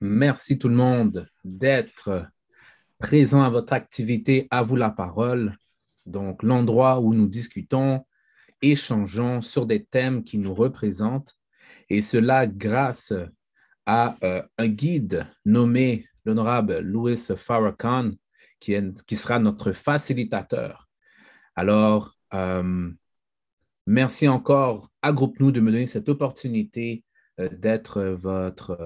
Merci tout le monde d'être présent à votre activité À vous la parole, donc l'endroit où nous discutons, échangeons sur des thèmes qui nous représentent, et cela grâce à euh, un guide nommé l'honorable Louis Farrakhan, qui, qui, sera notre facilitateur. Alors, euh, merci encore à Groupe Nous de me donner cette opportunité euh, d'être votre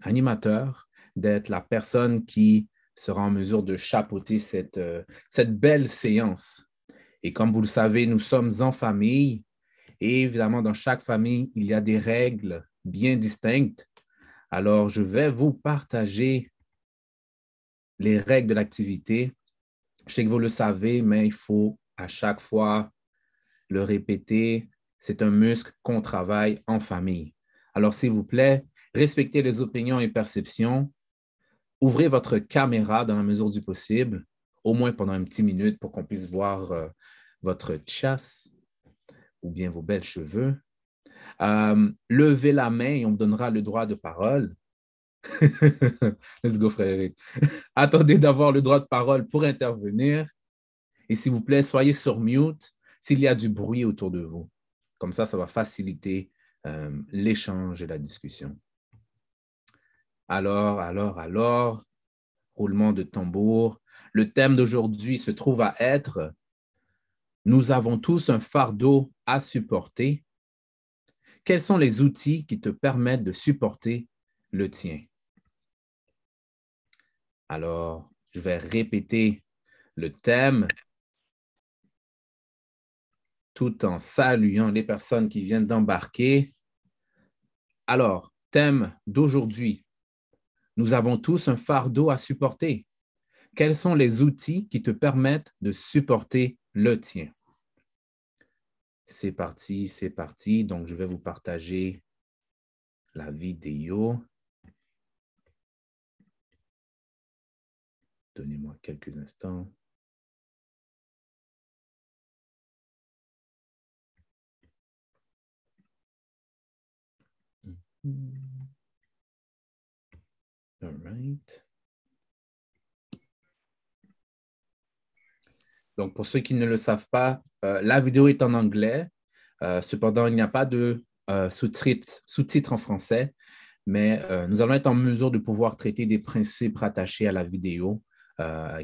animateur, d'être la personne qui sera en mesure de chapeauter cette, euh, cette belle séance. Et comme vous le savez, nous sommes en famille et évidemment, dans chaque famille, il y a des règles bien distinctes. Alors, je vais vous partager les règles de l'activité. Je sais que vous le savez, mais il faut à chaque fois le répéter. C'est un muscle qu'on travaille en famille. Alors, s'il vous plaît, respectez les opinions et perceptions. Ouvrez votre caméra dans la mesure du possible, au moins pendant une petite minute pour qu'on puisse voir euh, votre chasse ou bien vos belles cheveux. Euh, levez la main et on me donnera le droit de parole. Let's go, frère Attendez d'avoir le droit de parole pour intervenir. Et s'il vous plaît, soyez sur mute s'il y a du bruit autour de vous. Comme ça, ça va faciliter euh, l'échange et la discussion. Alors, alors, alors, roulement de tambour. Le thème d'aujourd'hui se trouve à être Nous avons tous un fardeau à supporter. Quels sont les outils qui te permettent de supporter le tien? Alors, je vais répéter le thème tout en saluant les personnes qui viennent d'embarquer. Alors, thème d'aujourd'hui, nous avons tous un fardeau à supporter. Quels sont les outils qui te permettent de supporter le tien? C'est parti, c'est parti. Donc, je vais vous partager la vidéo. Donnez-moi quelques instants. All. Donc, pour ceux qui ne le savent pas, euh, la vidéo est en anglais. Euh, cependant, il n'y a pas de euh, sous-titres en français, mais nous allons être en mesure de pouvoir traiter des principes rattachés à la vidéo.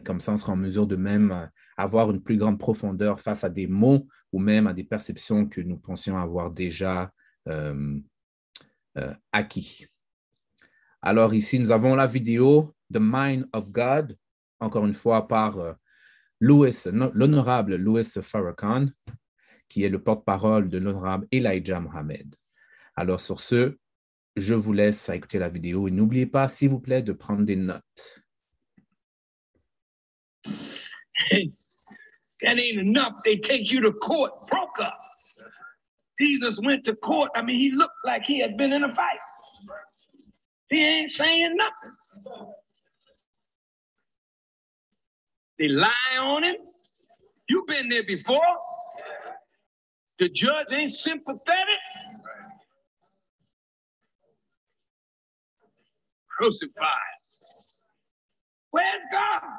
comme ça, on sera en mesure de même avoir une plus grande profondeur face à des mots ou même à des perceptions que nous pensions avoir déjà acquis. Alors ici, nous avons la vidéo The Mind of God, encore une fois par euh, l'honorable Louis Farrakhan, qui est le porte-parole de l'honorable Elijah Mohamed. Alors sur ce, je vous laisse écouter la vidéo et n'oubliez pas, s'il vous plaît, de prendre des notes. That ain't enough. They take you to court, broke. Jesus went to court. I mean, he looked like he had been in a fight. He ain't saying nothing. They lie on him. You've been there before. The judge ain't sympathetic. Crucified. Where's God?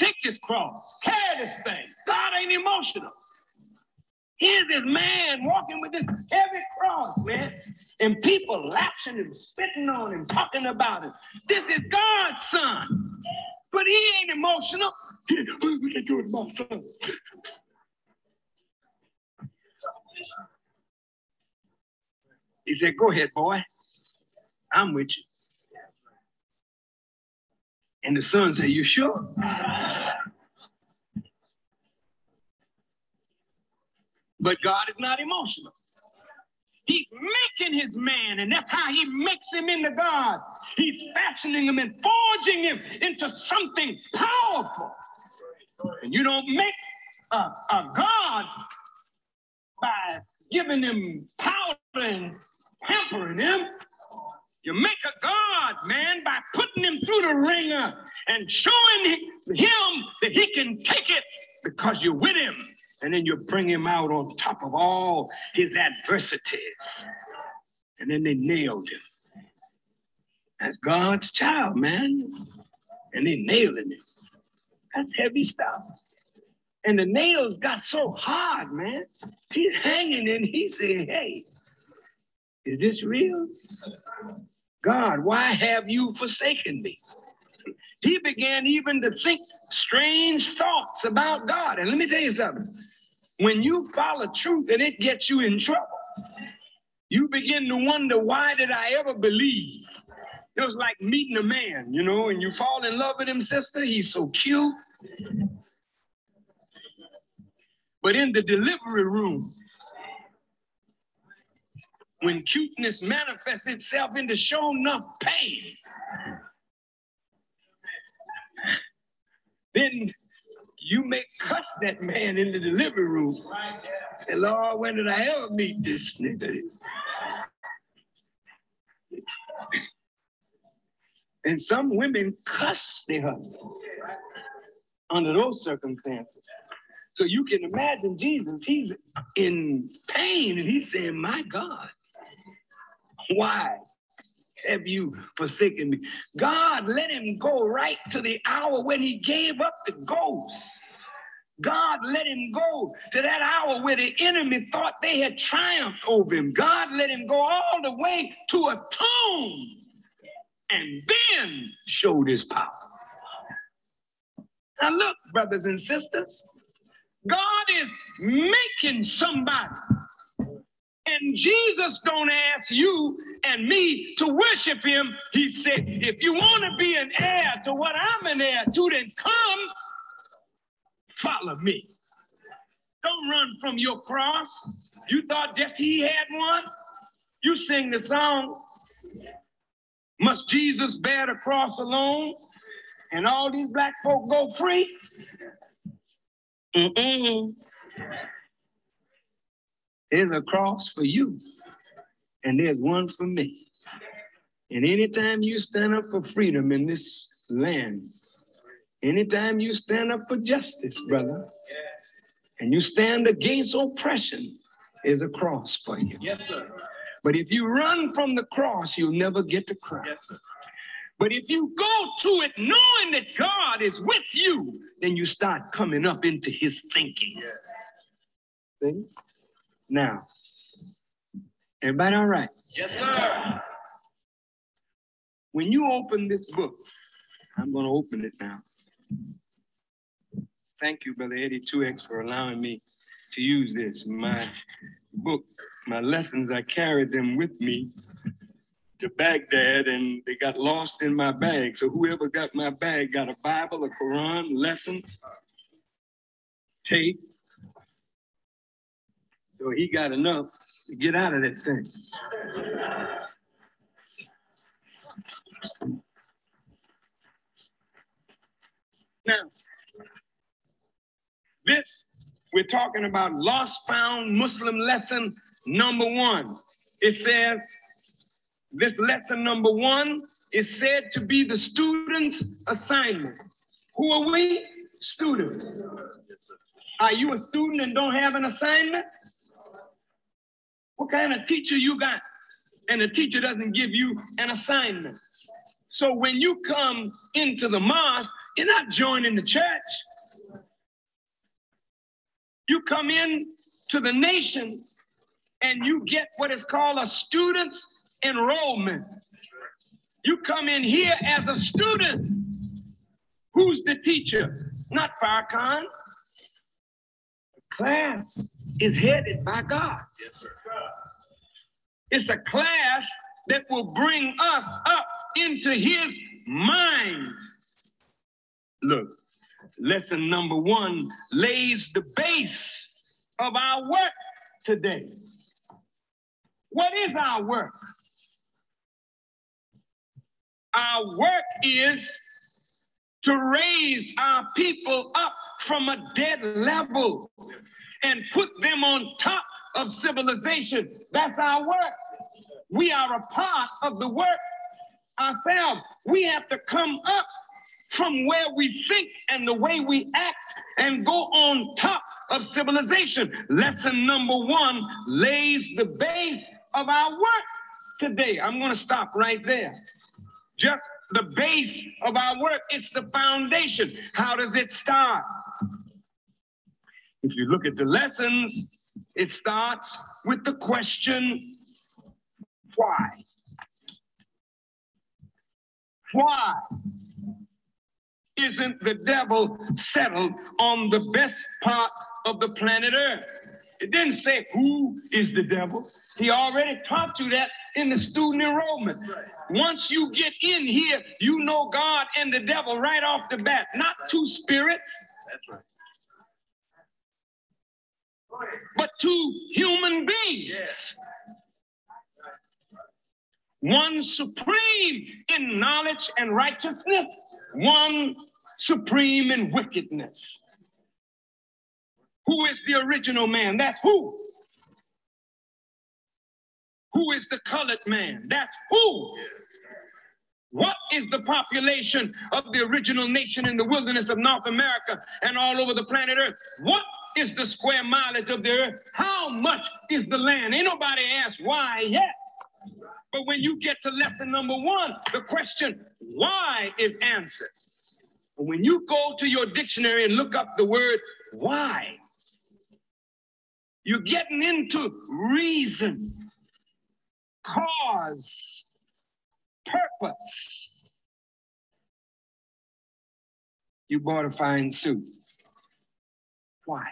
Take this cross, carry this thing. God ain't emotional. Here's this man walking with this heavy cross, man, and people laughing and spitting on him, talking about him. This is God's son, but he ain't emotional. We can do with my son? He said, Go ahead, boy. I'm with you. And the son said, You sure? But God is not emotional. He's making his man, and that's how he makes him into God. He's fashioning him and forging him into something powerful. And you don't make a, a God by giving him power and pampering him. You make a God, man, by putting him through the ringer and showing him that he can take it because you're with him and then you bring him out on top of all his adversities. And then they nailed him. That's God's child, man. And they nailing him. That's heavy stuff. And the nails got so hard, man. He's hanging and he said, Hey, is this real? God, why have you forsaken me? He began even to think strange thoughts about God. And let me tell you something when you follow truth and it gets you in trouble, you begin to wonder, why did I ever believe? It was like meeting a man, you know, and you fall in love with him, sister. He's so cute. But in the delivery room, when cuteness manifests itself into show enough pain, then you may cuss that man in the delivery room. Say, Lord, when did I ever meet this nigga? And some women cuss their husband under those circumstances. So you can imagine Jesus, he's in pain and he's saying, My God, why have you forsaken me? God let him go right to the hour when he gave up the ghost. God let him go to that hour where the enemy thought they had triumphed over him. God let him go all the way to a tomb and then showed his power. Now, look, brothers and sisters, God is making somebody. And Jesus don't ask you and me to worship him. He said, if you want to be an heir to what I'm an heir to, then come follow me. Don't run from your cross. You thought just he had one? You sing the song, Must Jesus bear the cross alone and all these black folk go free? Mm-mm. There's a cross for you, and there's one for me. And anytime you stand up for freedom in this land, anytime you stand up for justice, brother, and you stand against oppression, is a cross for you. Yes, sir. But if you run from the cross, you'll never get to Christ. Yes. But if you go to it knowing that God is with you, then you start coming up into his thinking. Yes. See? Now, everybody all right? Yes, sir. When you open this book, I'm going to open it now. Thank you, Brother Eddie 2X, for allowing me to use this. My book, my lessons, I carried them with me to Baghdad and they got lost in my bag. So whoever got my bag got a Bible, a Quran, lessons, tape. So he got enough to get out of that thing. Now, this, we're talking about lost found Muslim lesson number one. It says, this lesson number one is said to be the student's assignment. Who are we? Students. Are you a student and don't have an assignment? What kind of teacher you got? And the teacher doesn't give you an assignment. So when you come into the mosque, you're not joining the church. You come in to the nation and you get what is called a student's enrollment. You come in here as a student. Who's the teacher? Not Farrakhan. Class is headed by God. Yes. It's a class that will bring us up into his mind. Look, lesson number one lays the base of our work today. What is our work? Our work is to raise our people up from a dead level and put them on top of civilization. That's our work. We are a part of the work ourselves. We have to come up from where we think and the way we act and go on top of civilization. Lesson number one lays the base of our work today. I'm going to stop right there. just the base of our work. It's the foundation. How does it start? If you look at the lessons, it starts with the question, why? Why isn't the devil settled on the best part of the planet Earth? It didn't say who is the devil. He already taught you that in the student enrollment. Once you get in here, you know God and the devil right off the bat, not two spirits. But two human beings. One supreme in knowledge and righteousness, one supreme in wickedness. Who is the original man? That's who. Who is the colored man? That's who. What is the population of the original nation in the wilderness of North America and all over the planet Earth? What is the square mileage of the earth? How much is the land? Ain't nobody asked why yet. But when you get to lesson number one, the question why is answered. When you go to your dictionary and look up the word why, you're getting into reason, cause, purpose. You bought a fine suit. Why?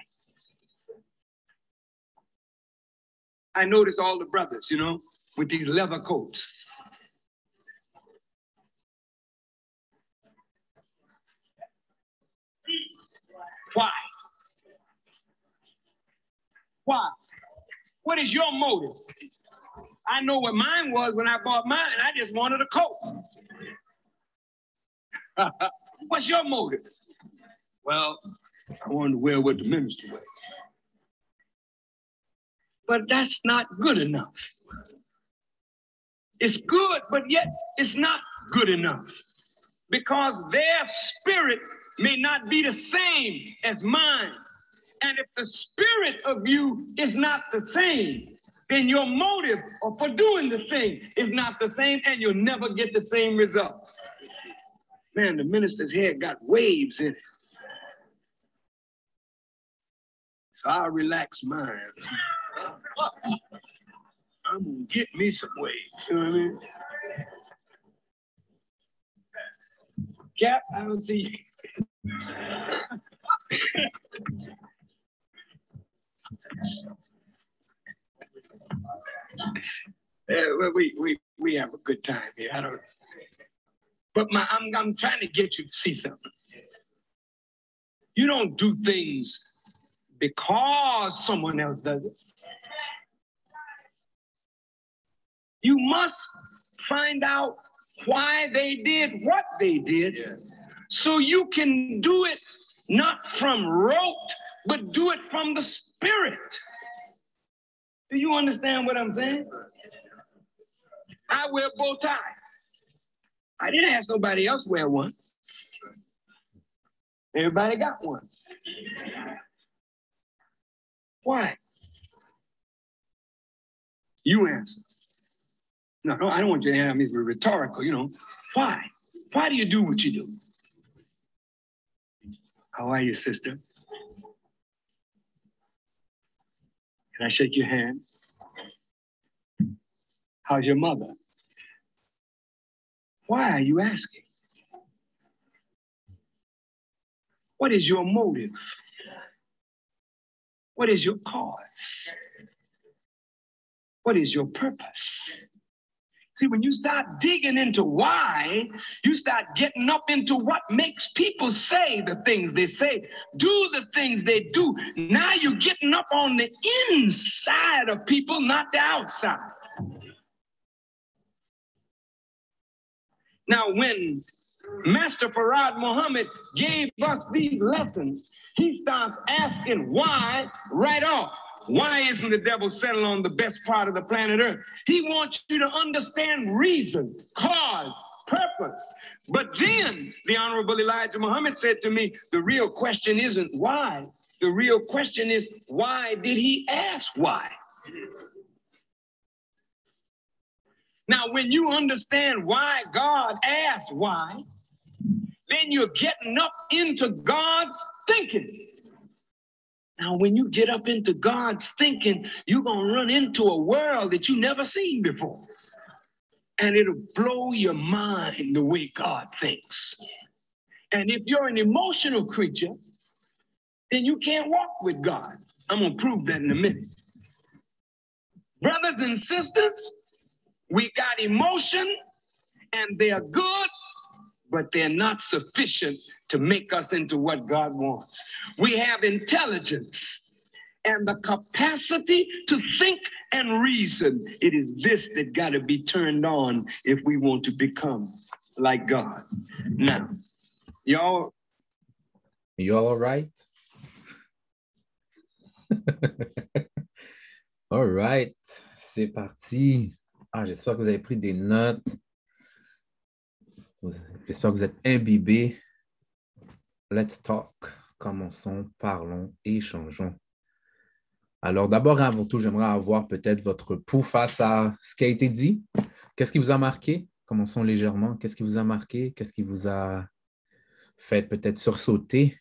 I notice all the brothers, you know, with these leather coats. Why? Why? What is your motive? I know what mine was when I bought mine. I just wanted a coat. What's your motive? Well, I wanted to wear what the minister wears. But that's not good enough. It's good, but yet it's not good enough because their spirit may not be the same as mine. And if the spirit of you is not the same, then your motive for doing the thing is not the same, and you'll never get the same results. Man, the minister's hair got waves in it. So I'll relax mine. I'm gonna get me some waves. You know what I mean? Cap, I don't see. Uh, we, we, we have a good time here. I don't, but my, I'm, I'm trying to get you to see something. You don't do things because someone else does it. You must find out why they did what they did yeah. so you can do it not from rote, but do it from the spirit. Do you understand what I'm saying? I wear bow tie. I didn't ask nobody else wear one. Everybody got one. Why? You answer. No, no, I don't want you to answer me rhetorical, you know. Why? Why do you do what you do? How are you, sister? Can I shake your hand? How's your mother? Why are you asking? What is your motive? What is your cause? What is your purpose? See, when you start digging into why, you start getting up into what makes people say the things they say, do the things they do. Now you're getting up on the inside of people, not the outside. Now, when Master Farad Muhammad gave us these lessons, he starts asking why right off. Why isn't the devil settled on the best part of the planet Earth? He wants you to understand reason, cause, purpose. But then the Honorable Elijah Muhammad said to me, the real question isn't why. The real question is, why did he ask why? Now, when you understand why God asked why, then you're getting up into God's thinking. Now, when you get up into God's thinking, you're going to run into a world that you never seen before. And it'll blow your mind the way God thinks. And if you're an emotional creature, then you can't walk with God. I'm going to prove that in a minute. Brothers and sisters, we got emotion and they're good, but they're not sufficient to make us into what God wants. We have intelligence and the capacity to think and reason. It is this that got to be turned on if we want to become like God. Now, y'all. You all right? all right, c'est parti. Ah, j'espère que vous avez pris des notes. J'espère que vous êtes imbibés. Let's talk. Commençons, parlons, échangeons. Alors, d'abord avant tout, j'aimerais avoir peut-être votre pouls face à ce qui a été dit. Qu'est-ce qui vous a marqué? Commençons légèrement. Qu'est-ce qui vous a marqué? Qu'est-ce qui vous a fait peut-être sursauter?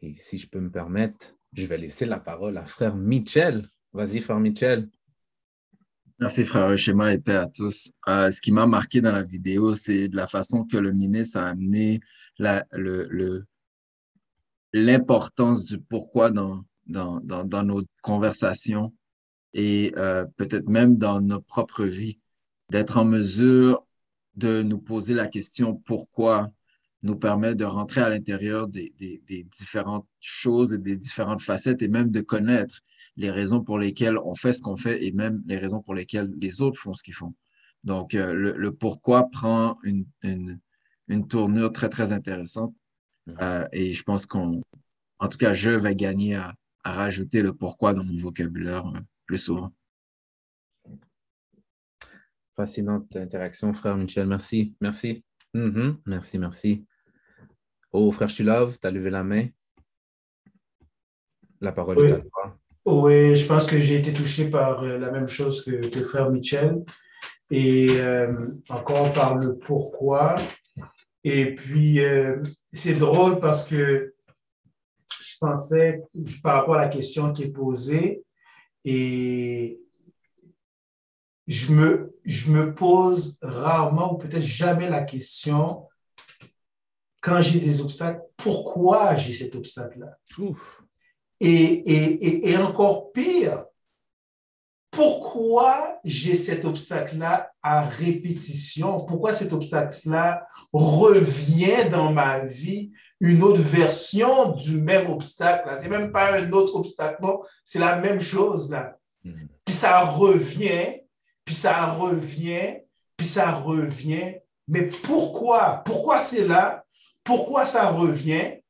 Et si je peux me permettre, je vais laisser la parole à frère Michel. Vas-y, frère Michel. Merci, frère Schéma et paix à tous. Euh, ce qui m'a marqué dans la vidéo, c'est de la façon que le ministre a amené l'importance du pourquoi dans, dans, dans, nos conversations et euh, peut-être même dans nos propres vies, d'être en mesure de nous poser la question pourquoi nous permet de rentrer à l'intérieur des, des, différentes choses et des différentes facettes et même de connaître les raisons pour lesquelles on fait ce qu'on fait et même les raisons pour lesquelles les autres font ce qu'ils font. Donc, euh, le, pourquoi prend une, une, une, tournure très, très intéressante. Mm-hmm. Euh, et je pense qu'on, en tout cas, je vais gagner à, à rajouter le pourquoi dans mon vocabulaire euh, plus souvent. Fascinante interaction, frère Michel. Merci. Merci. Mm-hmm. Merci, merci. Oh, frère Chilov, tu as levé la main. La parole est à toi. Oui, je pense que j'ai été touché par euh, la même chose que, le frère Michel. Et euh, encore par le pourquoi. Et puis, euh, c'est drôle parce que je pensais par rapport à la question qui est posée et je me, je me pose rarement ou peut-être jamais la question quand j'ai des obstacles, pourquoi j'ai cet obstacle-là? Et, et, encore pire, pourquoi j'ai cet obstacle-là à répétition? Pourquoi cet obstacle-là revient dans ma vie? Une autre version du même obstacle? Ce n'est même pas un autre obstacle, c'est la même chose là. Mm. Puis ça revient, puis ça revient, puis ça revient. Mais pourquoi? Pourquoi c'est là? Pourquoi ça revient?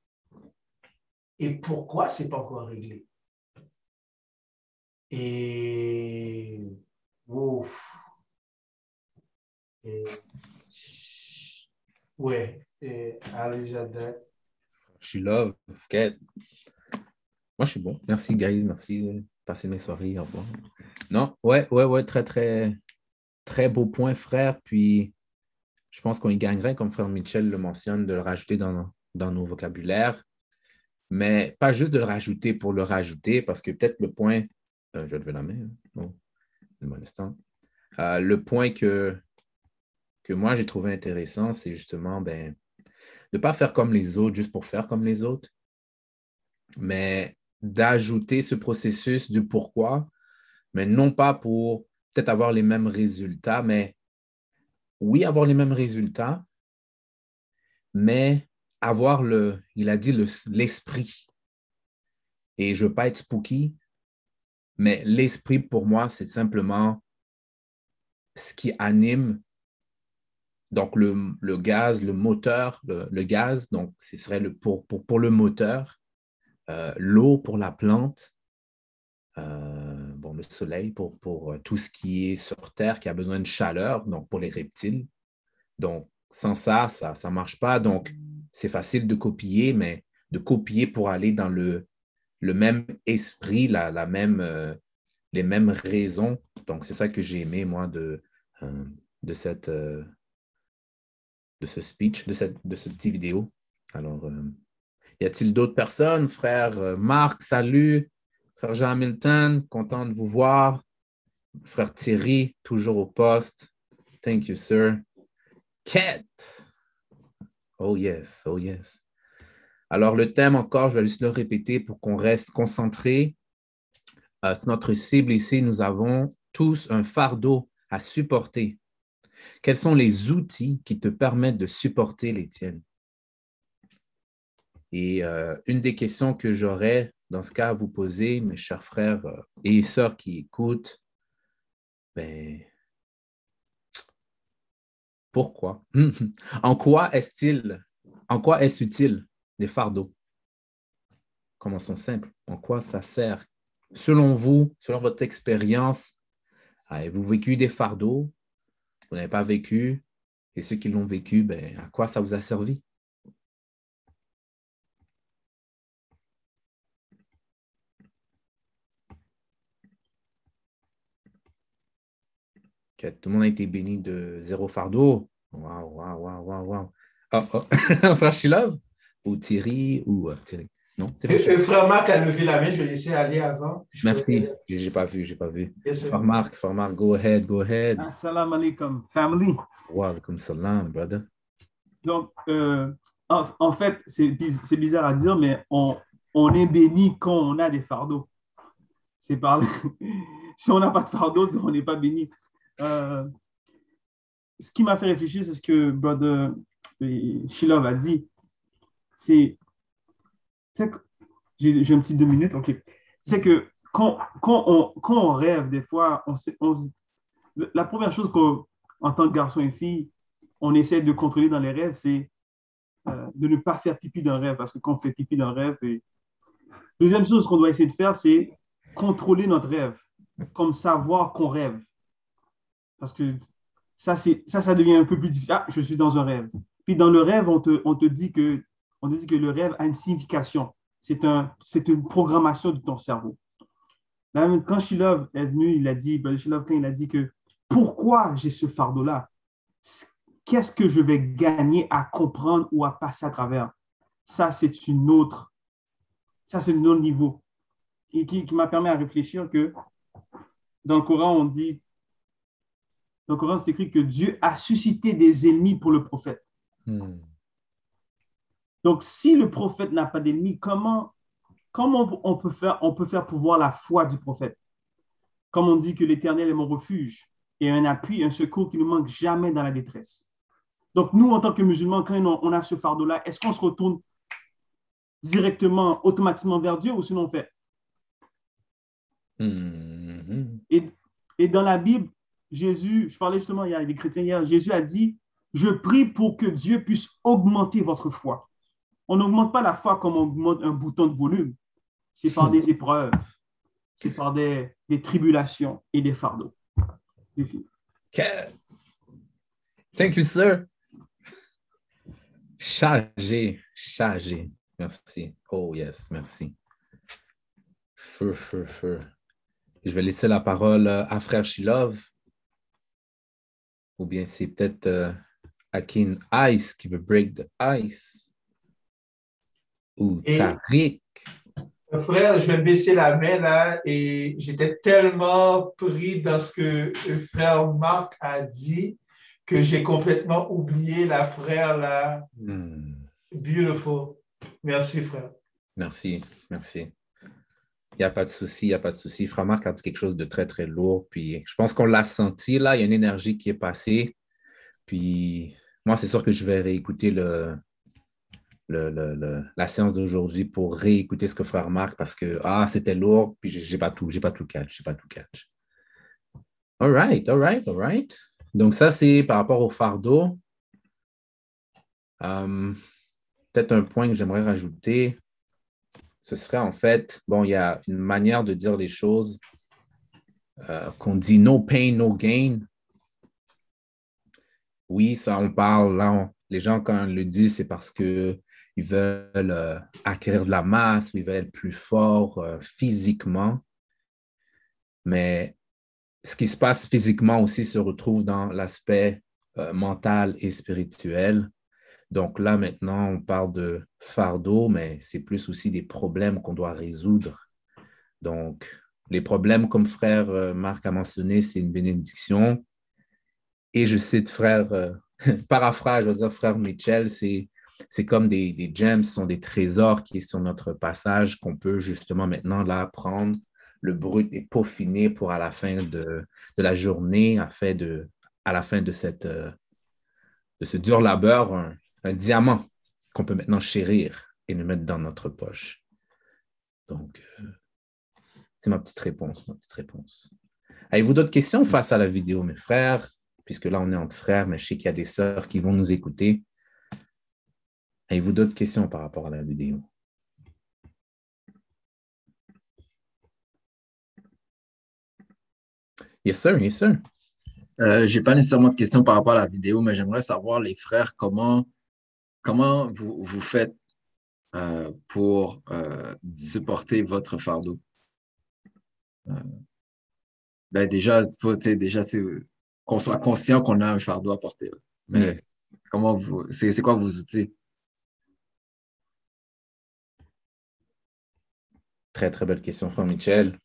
Et pourquoi c'est pas encore réglé? Et ouf. Et, ouais, et allez, j'adore. Je suis là, Moi, je suis bon. Merci, guys. Merci. Passer mes soirées. Au revoir. Non, ouais, ouais, ouais, très, très, très beau point, frère. Puis, je pense qu'on y gagnerait, comme frère Michel le mentionne, de le rajouter dans, dans nos vocabulaires mais pas juste de le rajouter pour le rajouter, parce que peut-être le point, euh, je vais lever la main, hein. bon, euh, le point que, que moi j'ai trouvé intéressant, c'est justement ben, de ne pas faire comme les autres juste pour faire comme les autres, mais d'ajouter ce processus du pourquoi, mais non pas pour peut-être avoir les mêmes résultats, mais oui, avoir les mêmes résultats, mais avoir le, il a dit l'esprit. Et je ne veux pas être spooky, mais l'esprit pour moi, c'est simplement ce qui anime. Donc, le, gaz, le moteur, le, gaz, donc ce serait le, pour, pour, le moteur, euh, l'eau pour la plante, euh, bon, le soleil pour, pour tout ce qui est sur Terre qui a besoin de chaleur, donc pour les reptiles. Donc, sans ça, ça ne marche pas. Donc, c'est facile de copier, mais de copier pour aller dans le, même esprit, la, même, euh, les mêmes raisons. Donc, c'est ça que j'ai aimé, moi, de, euh, de, cette, euh, de ce speech, de cette, de vidéo. Alors, y a-t-il d'autres personnes? Frère Marc, salut. Frère Jean Hamilton, content de vous voir. Frère Thierry, toujours au poste. Thank you, sir. Cat. Oh yes, oh yes. Alors, le thème encore, je vais juste le répéter pour qu'on reste concentré. Euh, c'est notre cible ici, nous avons tous un fardeau à supporter. Quels sont les outils qui te permettent de supporter les tiennes? Et euh, une des questions que j'aurais dans ce cas à vous poser, mes chers frères euh, et sœurs qui écoutent, ben, pourquoi? en quoi est-il, en quoi est-ce utile des fardeaux? Commençons simple. En quoi ça sert? Selon vous, selon votre expérience, avez-vous vécu des fardeaux? Vous n'avez pas vécu? Et ceux qui l'ont vécu, ben, à quoi ça vous a servi? Tout le monde a été béni de zéro fardeau. Waouh, waouh, waouh, waouh, waouh. Oh, oh. Frère Shilov ou Thierry ou euh, Thierry. Non, c'est Frère Marc a levé la main, je vais laisser aller avant. Merci, je n'ai pas vu, je n'ai pas vu. frère Marc, Frère Marc, go ahead, go ahead. Assalamu alaikum, family. Wa alaikum salam, brother. Donc, euh, en, fait, c'est bizarre à dire, mais on, on est béni quand on a des fardeaux. C'est par si on n'a pas de fardeau, on n'est pas béni. Euh, ce qui m'a fait réfléchir, c'est ce que Brother Shilov a dit. C'est. J'ai un petit deux minutes, OK. C'est que quand, quand, on, quand, on, rêve, des fois, on, la première chose qu'en tant que garçon et fille, on essaie de contrôler dans les rêves, c'est euh, de ne pas faire pipi dans rêve, parce que quand on fait pipi dans rêve, et... deuxième chose qu'on doit essayer de faire, c'est contrôler notre rêve, comme savoir qu'on rêve. Parce que ça, ça, ça devient un peu plus difficile. Ah, je suis dans un rêve. Puis dans le rêve, on te, on te, dit, que, on te dit que le rêve a une signification. C'est un, une programmation de ton cerveau. Quand Shilov est venu, il a dit, Shilov, il a dit que pourquoi j'ai ce fardeau-là? Qu'est-ce que je vais gagner à comprendre ou à passer à travers? Ça, c'est une autre, ça, c'est un autre niveau. Et qui, qui m'a permis à réfléchir que dans le Coran, on dit dans le Coran, c'est écrit que Dieu a suscité des ennemis pour le prophète. Hmm. Donc, si le prophète n'a pas d'ennemis, comment, comment on, peut faire, on peut faire pouvoir la foi du prophète? Comme on dit que l'Éternel est mon refuge et un appui, un secours qui ne manque jamais dans la détresse. Donc, nous, en tant que musulmans, quand on a ce fardeau-là, est-ce qu'on se retourne directement, automatiquement vers Dieu ou sinon on fait? Hmm. Et, et dans la Bible, Jésus, je parlais justement il y a des chrétiens hier, Jésus a dit, je prie pour que Dieu puisse augmenter votre foi. On n'augmente pas la foi comme on augmente un bouton de volume. C'est par des épreuves, c'est par des, tribulations et des fardeaux. Thank you, sir. Chargé, chargé. Merci. Oh, yes, merci. Feu, feu, feu. Je vais laisser la parole à Frère Shilov ou bien c'est peut-être euh, Akin Ice qui veut break the ice. Ou Tariq. Frère, je vais baisser la main là et j'étais tellement pris dans ce que le frère Marc a dit que j'ai complètement oublié la frère là. Hmm. Beautiful. Merci, frère. Merci, merci. Il n'y a pas de souci, il n'y a pas de souci. Frère Marc a dit quelque chose de très, très lourd. Puis je pense qu'on l'a senti là. Il y a une énergie qui est passée. Puis moi, c'est sûr que je vais réécouter le, la séance d'aujourd'hui pour réécouter ce que Frère Marc parce que ah, c'était lourd. Puis j'ai pas tout, j'ai pas tout catch, j'ai pas tout catch. All right, all right, all right. Donc ça, c'est par rapport au fardeau. Euh, peut-être un point que j'aimerais rajouter ce serait en fait, bon, il y a une manière de dire les choses euh, qu'on dit no pain, no gain. Oui, ça, on parle, là, les gens, quand ils le disent, c'est parce qu'ils veulent euh, acquérir de la masse ils veulent être plus forts euh, physiquement. Mais ce qui se passe physiquement aussi se retrouve dans l'aspect mental et spirituel. Donc là, maintenant, on parle de fardeau, mais c'est plus aussi des problèmes qu'on doit résoudre. Donc, les problèmes, comme frère euh, Marc a mentionné, c'est une bénédiction. Et je cite frère, euh, paraphrase, je veux dire frère Mitchell, c'est c'est comme des, gems, ce sont des trésors qui sont sur notre passage qu'on peut justement maintenant là prendre, le brut et peaufiner pour à la fin de, la journée, à, de, à la fin de, cette, euh, de ce dur labeur, diamant qu'on peut maintenant chérir et nous mettre dans notre poche. Donc, c'est ma petite réponse, petite réponse. Avez-vous d'autres questions face à la vidéo, mes frères? Puisque là, on est entre frères, mais je sais qu'il y a des sœurs qui vont nous écouter. Avez-vous d'autres questions par rapport à la vidéo? Yes, sir, yes, sir. Euh, je n'ai pas nécessairement de questions par rapport à la vidéo, mais j'aimerais savoir, les frères, comment, comment vous, vous faites euh, pour euh, supporter votre fardeau? ben déjà, faut, déjà qu'on soit conscient qu'on a un fardeau à porter. Mais comment vous, c'est quoi vos outils? Très, très belle question, frère Michel.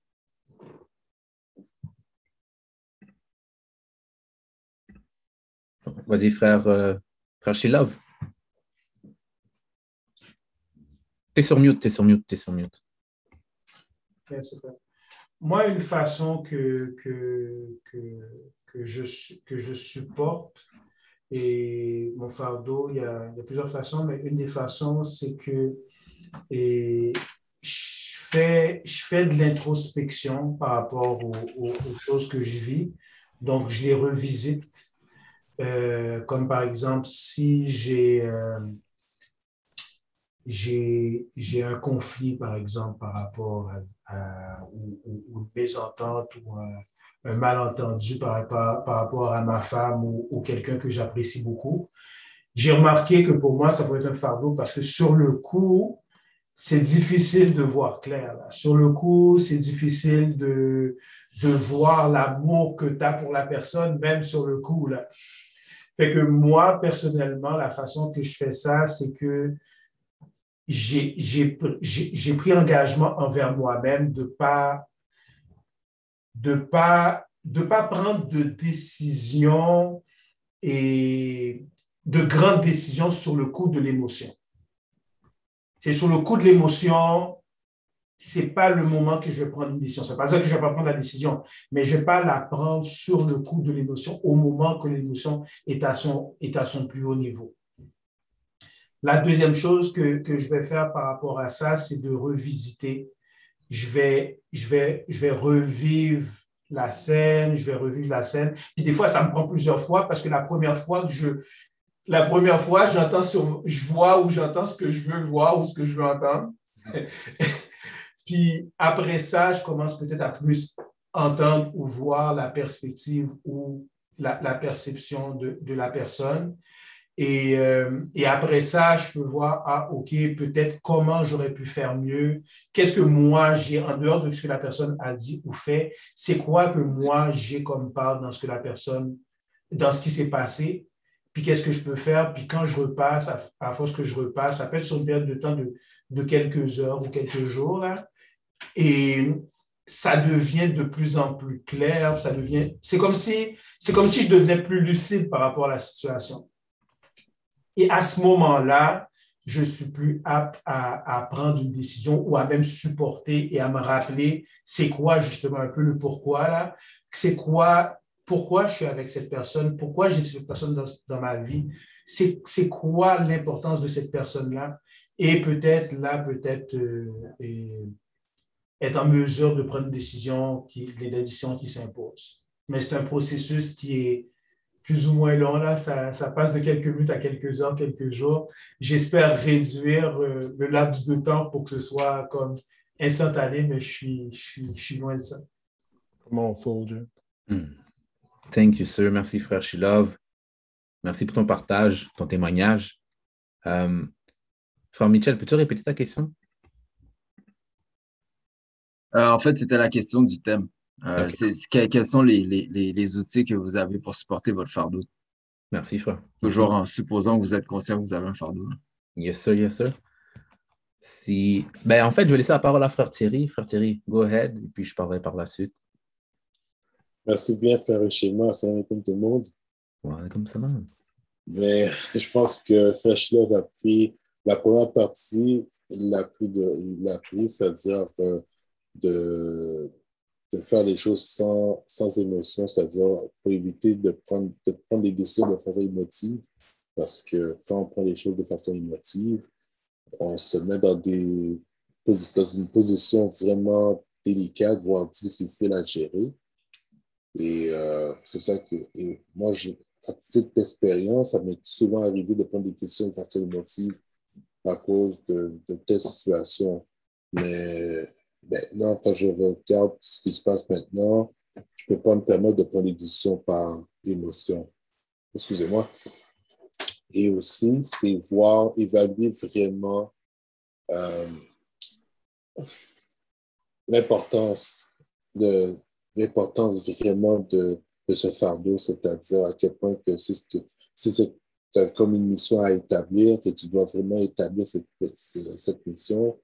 Vas-y, frère, euh, frère Shilov. T'es sur mute, t'es sur mute, t'es sur mute. Moi, une façon que, que, que, je, que je supporte et mon fardeau, il y, a, plusieurs façons, mais une des façons, c'est que et je fais de l'introspection par rapport aux, choses que je vis. Donc, je les revisite. Euh, comme par exemple, si j'ai euh, j'ai un conflit, par exemple, par rapport à, une mésentente ou un, malentendu par, par, rapport à ma femme ou, ou quelqu'un que j'apprécie beaucoup, j'ai remarqué que pour moi, ça peut être un fardeau parce que sur le coup, c'est difficile de voir clair. Sur le coup, c'est difficile de, de voir l'amour que tu as pour la personne, même sur le coup. Là. Fait que moi, personnellement, la façon que je fais ça, c'est que j'ai pris engagement envers moi-même de pas de pas de pas prendre de décisions et de grandes décisions sur le coup de l'émotion c'est sur le coup de l'émotion, c'est pas le moment que je vais prendre une décision. C'est pas ça que je vais pas prendre la décision, mais je vais pas la prendre sur le coup de l'émotion au moment que l'émotion est à son, est à son plus haut niveau. La deuxième chose que, que je vais faire par rapport à ça, c'est de revisiter. Je vais, je vais, je vais revivre la scène, je vais revivre la scène. Et des fois, ça me prend plusieurs fois parce que la première fois que je, la première fois, j'entends sur, je vois ou j'entends ce que je veux voir ou ce que je veux entendre. Puis après ça, je commence peut-être à plus entendre ou voir la perspective ou la, perception de, la personne. Et, euh, et, après ça, je peux voir, ah, OK, peut-être comment j'aurais pu faire mieux. Qu'est-ce que moi j'ai en dehors de ce que la personne a dit ou fait? C'est quoi que moi j'ai comme part dans ce que la personne, dans ce qui s'est passé? puis qu'est-ce que je peux faire, puis quand je repasse, à, force que je repasse, ça peut être sur une période de temps de, quelques heures ou quelques jours, et ça devient de plus en plus clair, ça devient, c'est comme si, c'est comme si je devenais plus lucide par rapport à la situation. Et à ce moment-là, je suis plus apte à, prendre une décision ou à même supporter et à me rappeler c'est quoi justement un peu le pourquoi là, c'est quoi pourquoi je suis avec cette personne, pourquoi j'ai cette personne dans, ma vie, c'est quoi l'importance de cette personne-là, et peut-être là, peut-être euh, être en mesure de prendre une décision, qui, les décisions qui s'imposent. Mais c'est un processus qui est plus ou moins long, là, ça, ça, passe de quelques minutes à quelques heures, quelques jours. J'espère réduire euh, le laps de temps pour que ce soit comme instantané, mais je suis, je suis, je suis loin de ça. Comment on soldier? Hmm. Thank you, sir. Merci, frère Shilov. Merci pour ton partage, ton témoignage. Euh, frère Mitchell, peux-tu répéter ta question? Euh, en fait, c'était la question du thème. Euh, quels sont les, les, outils que vous avez pour supporter votre fardeau? Merci, frère. Toujours en supposant que vous êtes conscient que vous avez un fardeau. Yes, sir, yes, sir. Si... Ben, en fait, je vais laisser la parole à frère Thierry. Frère Thierry, go ahead, et puis je parlerai par la suite. Merci bien, frère Schéma. Salam comme tout le monde. Ouais, comme ça. Mais je pense que Fresh Love a pris la première partie, il l'a pris, de, pris c'est-à-dire de, de faire les choses sans, sans émotion, c'est-à-dire pour éviter de prendre, de prendre des décisions de façon émotive. Parce que quand on prend les choses de façon émotive, on se met dans, des, dans une position vraiment délicate, voire difficile à gérer. Et euh, c'est ça que et moi, je, à titre d'expérience, ça m'est souvent arrivé de prendre des décisions de façon émotive à cause de, de telles situations. Mais maintenant, quand je regarde ce qui se passe maintenant, je ne peux pas me permettre de prendre des décisions par émotion. Excusez-moi. Et aussi, c'est voir, évaluer vraiment euh, l'importance de vraiment de, de ce fardeau, c'est-à-dire à quel point que si, si c'est comme une mission à établir, que tu dois vraiment établir cette, cette mission,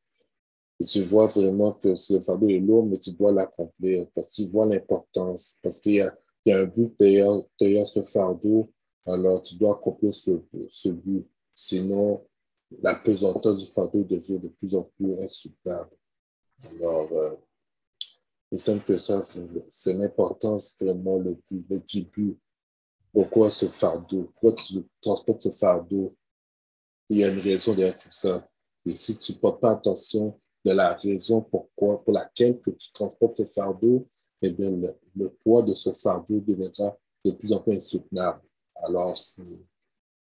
et tu vois vraiment que le fardeau est lourd, mais tu dois l'accomplir parce que tu vois l'importance, parce qu'il y y a un but derrière, derrière ce fardeau, alors tu dois accomplir ce, ce but. Sinon, la pesanteur du fardeau devient de plus en plus insupportable. Alors, euh, il semble que ça, c'est l'importance vraiment le, plus, le début. Pourquoi ce fardeau? Pourquoi tu transportes ce fardeau? Il y a une raison derrière tout ça. Et si tu ne portes pas attention de la raison pourquoi, pour laquelle que tu transportes ce fardeau, eh bien, le, poids de ce fardeau deviendra de plus en plus insoutenable. Alors,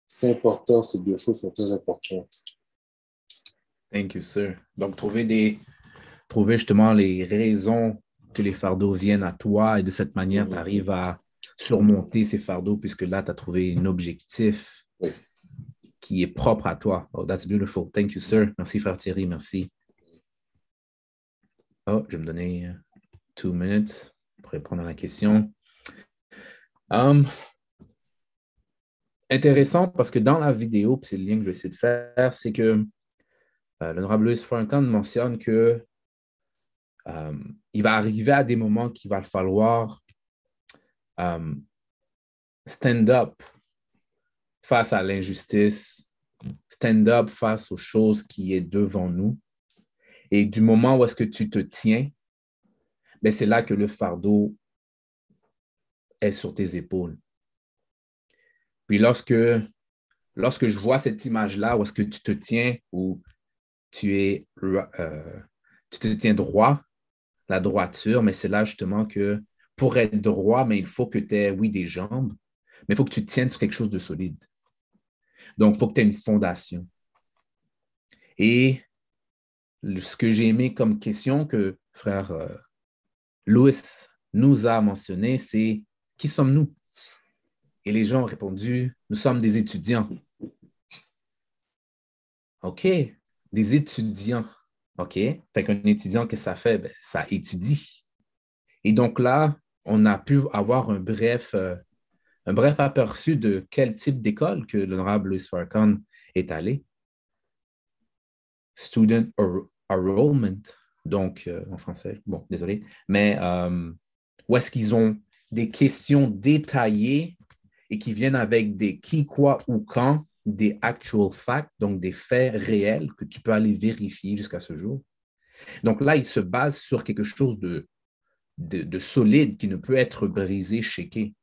c'est important, ces deux choses sont très importantes. Thank you, sir. Donc, trouver des, trouver justement les raisons que les fardeaux viennent à toi et de cette manière, tu arrives à surmonter ces fardeaux puisque là, tu as trouvé un objectif qui est propre à toi. Oh, that's beautiful. Thank you, sir. Merci, frère Thierry. Merci. Oh, je vais me donner euh, two minutes pour répondre à la question. Um, intéressant parce que dans la vidéo, c'est le lien que je vais essayer de faire, c'est que euh, l'honorable Louis Franklin mentionne que euh, il va arriver à des moments qu'il va falloir euh, stand up face à l'injustice, stand up face aux choses qui est devant nous. Et du moment où est-ce que tu te tiens, ben c'est là que le fardeau est sur tes épaules. Puis lorsque, lorsque je vois cette image-là, où est-ce que tu te tiens, où tu es, euh, tu te tiens droit, la droiture, mais c'est là justement que pour être droit, il faut que tu aies, oui, des jambes, mais il faut que tu tiennes sur quelque chose de solide. Donc, il faut que tu aies une fondation. Et ce que j'ai aimé comme question que frère euh, Louis nous a mentionné, c'est qui sommes-nous? Et les gens ont répondu, nous sommes des étudiants. OK, des étudiants. OK? Fait qu'un étudiant, qu'est-ce que ça fait? Ben, ça étudie. Et donc là, on a pu avoir un bref, euh, un bref aperçu de quel type d'école que l'honorable Louis Farrakhan est allé. Student enrollment, donc euh, en français, bon, désolé, mais euh, où est-ce qu'ils ont des questions détaillées et qui viennent avec des qui, quoi ou quand des actual facts, donc des faits réels que tu peux aller vérifier jusqu'à ce jour? Donc là, il se base sur quelque chose de, de, solide qui ne peut être brisé, shaké.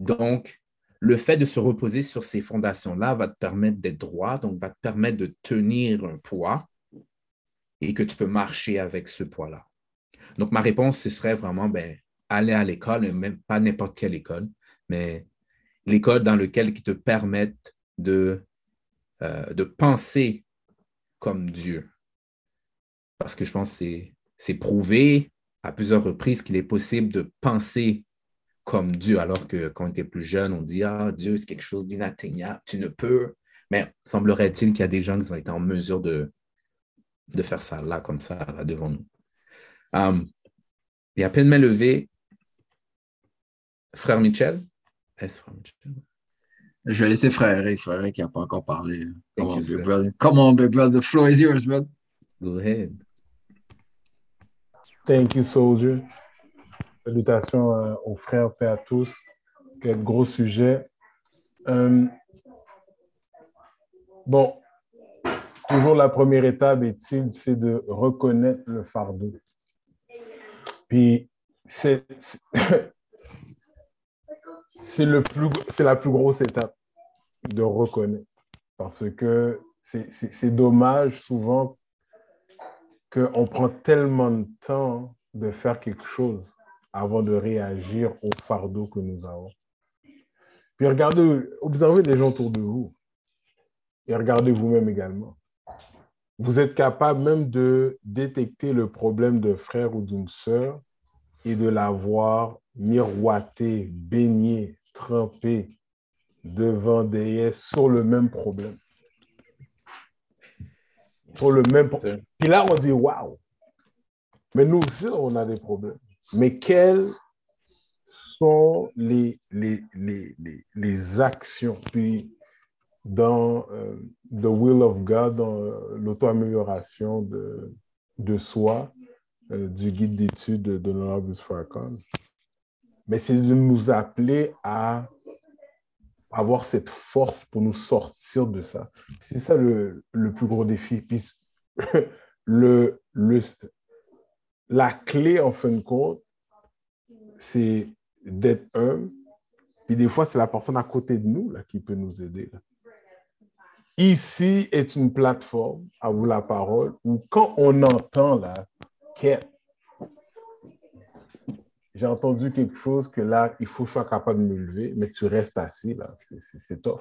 Donc, le fait de se reposer sur ces fondations-là va te permettre d'être droit, donc va te permettre de tenir un poids et que tu peux marcher avec ce poids-là. Donc, ma réponse, ce serait vraiment ben, aller à l'école, même pas n'importe quelle école, mais l'école dans laquelle qui te permettent de, euh, de penser comme Dieu. Parce que je pense que c'est prouvé à plusieurs reprises qu'il est possible de penser comme Dieu, alors que quand on était plus jeune, on dit Ah, Dieu, c'est quelque chose d'inatteignable, tu ne peux. Mais semblerait-il qu'il y a des gens qui ont été en mesure de, de faire ça là, comme ça, là devant nous. Um, Il y a plein de mains levées. Frère Michel? Est-ce frère Michel? Je vais laisser frère Eric, frère Eric qui n'a pas encore parlé. Come on, you, big frère. brother. Come on, big brother. The floor is yours, brother. Go ahead. Thank you, soldier. Salutations euh, aux frères, paix à tous. Quel gros sujet. Euh, bon, toujours la première étape, est-il, c'est de reconnaître le fardeau. Puis, c'est la plus grosse étape de reconnaître. Parce que c'est dommage souvent qu'on prend tellement de temps de faire quelque chose avant de réagir au fardeau que nous avons. Puis regardez, observez les gens autour de vous et regardez vous-même également. Vous êtes capable même de détecter le problème d'un frère ou d'une sœur et de l'avoir miroité, baigné, trempé devant des sur le même problème. Sur le même problème. Puis là, on dit waouh. Mais nous aussi, on a des problèmes. Mais quelles sont les, les, les, les, actions? Puis, dans euh, The Will of God, dans euh, l'auto-amélioration de, de soi, euh, du guide d'études de, de l'honorable Farrakhan, mais c'est de nous appeler à avoir cette force pour nous sortir de ça. C'est ça le, le plus gros défi. Puis, le, le, la clé, en fin de compte, c'est d'être humble. Puis des fois, c'est la personne à côté de nous là, qui peut nous aider. là. Ici est une plateforme, à vous la parole, où quand on entend là, que j'ai entendu quelque chose que là, il faut que je sois capable de me lever, mais tu restes assis là, c'est- tough.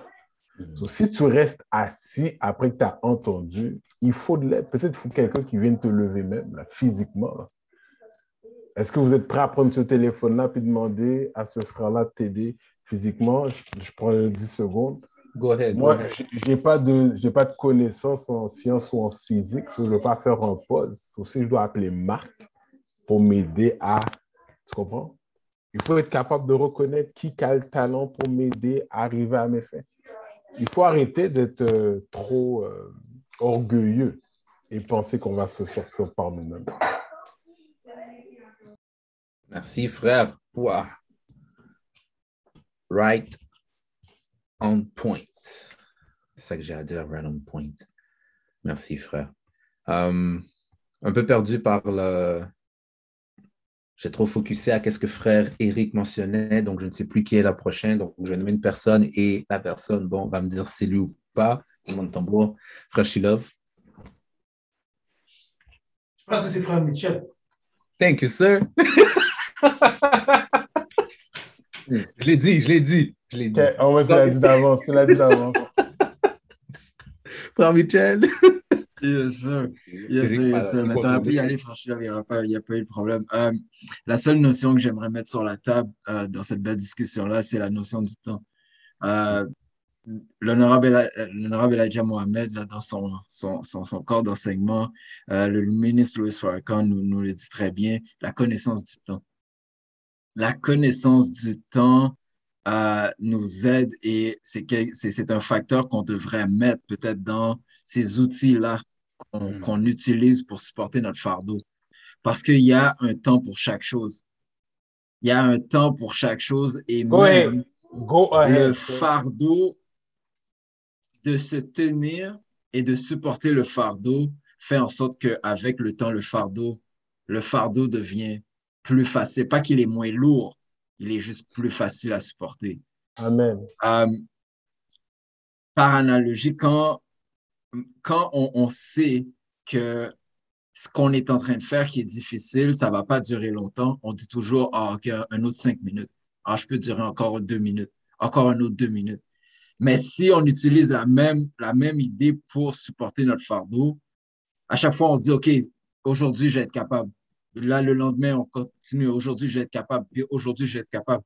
So, si tu restes assis après que tu as entendu, il faut de l'aide. Peut-être qu'il faut quelqu'un qui vienne te lever même, là, physiquement. là. Est-ce que vous êtes prêt à prendre ce téléphone-là et demander à ce frère-là de t'aider physiquement? Je, je prends 10 secondes. Go ahead. Moi, je n'ai pas, de- pas de connaissances en sciences ou en physique, so je ne vais pas faire un pause. Aussi, je dois appeler Marc pour m'aider à. Tu comprends? Il faut être capable de reconnaître qui a le talent pour m'aider à arriver à mes fins. Il faut arrêter d'être euh, trop euh, orgueilleux et penser qu'on va se sortir par nous-mêmes. Merci, frère. Ouah. Right on point. C'est ça que j'ai à dire, right on point. Merci, frère. Um, un peu perdu par le. J'ai trop focusé à qu'est-ce que frère Eric mentionnait, donc je ne sais plus qui est la prochaine. Donc, je vais nommer une personne et la personne, bon, va me dire si c'est lui ou pas. Monde tambour. Frère Shilov. Je pense que c'est frère Michel. Thank you, sir. je l'ai dit, je l'ai dit. Je l'ai dit. On va se l'a dit d'avance. Tu l'as dit d'avance. Frère Michel. Yes, sir. Yes, sir, yes, sir. Mais quoi, t'aurais quoi, pu y aller, franchement, il n'y a, pas- il y a pas eu de problème. Euh, la seule notion que j'aimerais mettre sur la table euh, dans cette belle discussion-là, c'est la notion du temps. Euh, L'honorable Elijah Mohamed, là, dans son, son, son, son corps d'enseignement, euh, le ministre Louis Farrakhan nous, nous le dit très bien, la connaissance du temps. La connaissance du temps euh, nous aide et c'est un facteur qu'on devrait mettre peut-être dans ces outils-là qu'on Mm. qu'on utilise pour supporter notre fardeau. Parce qu'il y a un temps pour chaque chose. Il y a un temps pour chaque chose et Go même ahead. Go ahead. le fardeau de se tenir et de supporter le fardeau fait en sorte qu'avec le temps, le fardeau, le fardeau devient plus facile. Pas qu'il est moins lourd, il est juste plus facile à supporter. Amen. Euh, par analogie, quand, quand on, on sait que ce qu'on est en train de faire qui est difficile, ça va pas durer longtemps, on dit toujours, ah, OK, un autre cinq minutes. Ah, je peux durer encore deux minutes, encore un autre deux minutes. Mais si on utilise la même, la même idée pour supporter notre fardeau, à chaque fois, on se dit, OK, aujourd'hui, je vais être capable. Là, le lendemain, on continue. Aujourd'hui, je vais être capable. Puis aujourd'hui, je vais être capable.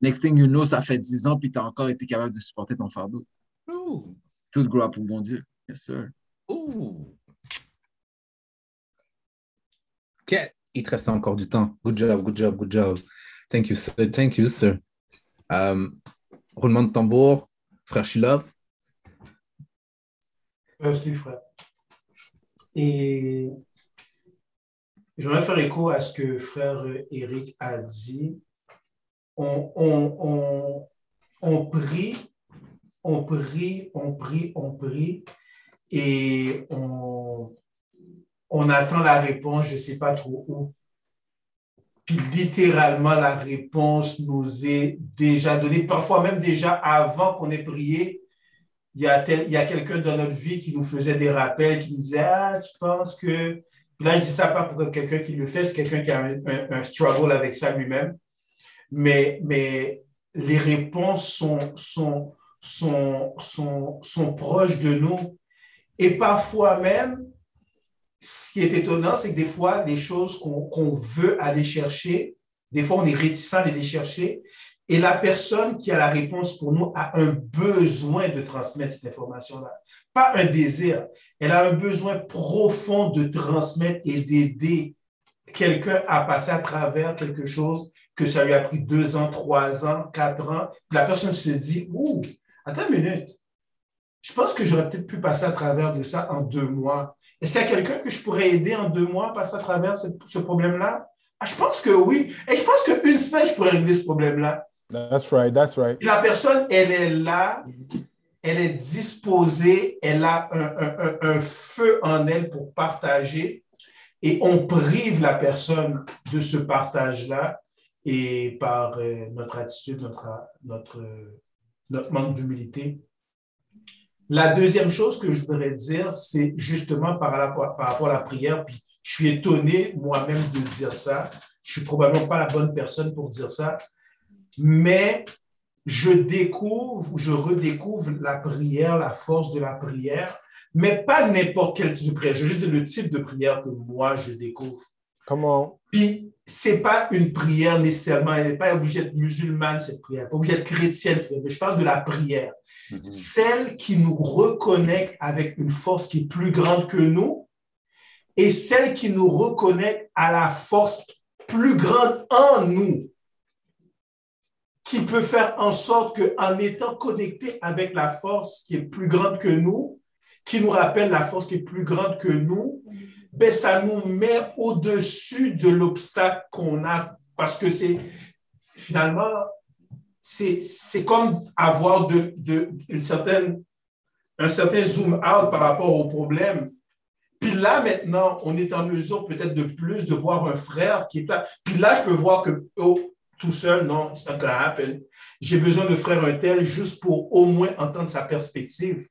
Next thing you know, ça fait 10 ans, puis tu as encore été capable de supporter ton fardeau. Ouh, Tout gloire pour bon Dieu. Yes, sir. ouh. Que- Il te reste encore du temps. Good job, good job, good job. Thank you, sir. Thank you, sir. Euh, roulement de tambour, frère Shilov. Merci, frère. Et j'aimerais faire écho à ce que frère Eric a dit. On, on, on, on prie, on prie, on prie, on prie, et on, on attend la réponse, je ne sais pas trop où. Puis littéralement, la réponse nous est déjà donnée, parfois même déjà avant qu'on ait prié. Il y a, il y a quelqu'un dans notre vie qui nous faisait des rappels, qui nous disait Ah, tu penses que. Là, je dis ça pas pour quelqu'un qui le fait, c'est quelqu'un qui a un, un, struggle avec ça lui-même. Mais, mais les réponses sont, sont, sont, sont, sont proches de nous. Et parfois même, ce qui est étonnant, c'est que des fois, les choses qu'on veut aller chercher, des fois, on est réticent d'aller chercher, et la personne qui a la réponse pour nous a un besoin de transmettre cette information-là. Pas un désir, elle a un besoin profond de transmettre et d'aider quelqu'un à passer à travers quelque chose que ça lui a pris deux ans, trois ans, quatre ans. la personne se dit, ouh, attends une minute, je pense que j'aurais peut-être pu passer à travers de ça en deux mois. Est-ce qu'il y a quelqu'un que je pourrais aider en deux mois à passer à travers ce, problème-là? Ah, je pense que oui. Et je pense qu'une semaine, je pourrais régler ce problème-là. That's right, that's right. La personne, elle est là, elle est disposée, elle a un, feu en elle pour partager. Et on prive la personne de ce partage-là. Et par euh, notre attitude, notre, notre, manque d'humilité, la deuxième chose que je voudrais dire, c'est justement par rapport, par rapport à la prière, puis je suis étonné moi-même de dire ça. Je suis probablement pas la bonne personne pour dire ça, mais je découvre, je redécouvre la prière, la force de la prière, mais pas n'importe quel type de prière. Je juste le type de prière que moi je découvre. Comment? Puis, c'est pas une prière nécessairement, elle n'est pas obligée d'être musulmane, cette prière, pas obligée d'être chrétienne, mais je parle de la prière. Mhm. Celle qui nous reconnecte avec une force qui est plus grande que nous et celle qui nous reconnecte à la force plus grande en nous, qui peut faire en sorte qu'en étant connecté avec la force qui est plus grande que nous, qui nous rappelle la force qui est plus grande que nous, ben, ça nous met au-dessus de l'obstacle qu'on a parce que c'est finalement c'est comme avoir de, de, une certaine, un certain zoom out par rapport au problème. Puis là, maintenant, on est en mesure peut-être de plus de voir un frère qui est là. Puis là, je peux voir que oh, tout seul, non, c'est un cas J'ai besoin de frère un tel juste pour au moins entendre sa perspective.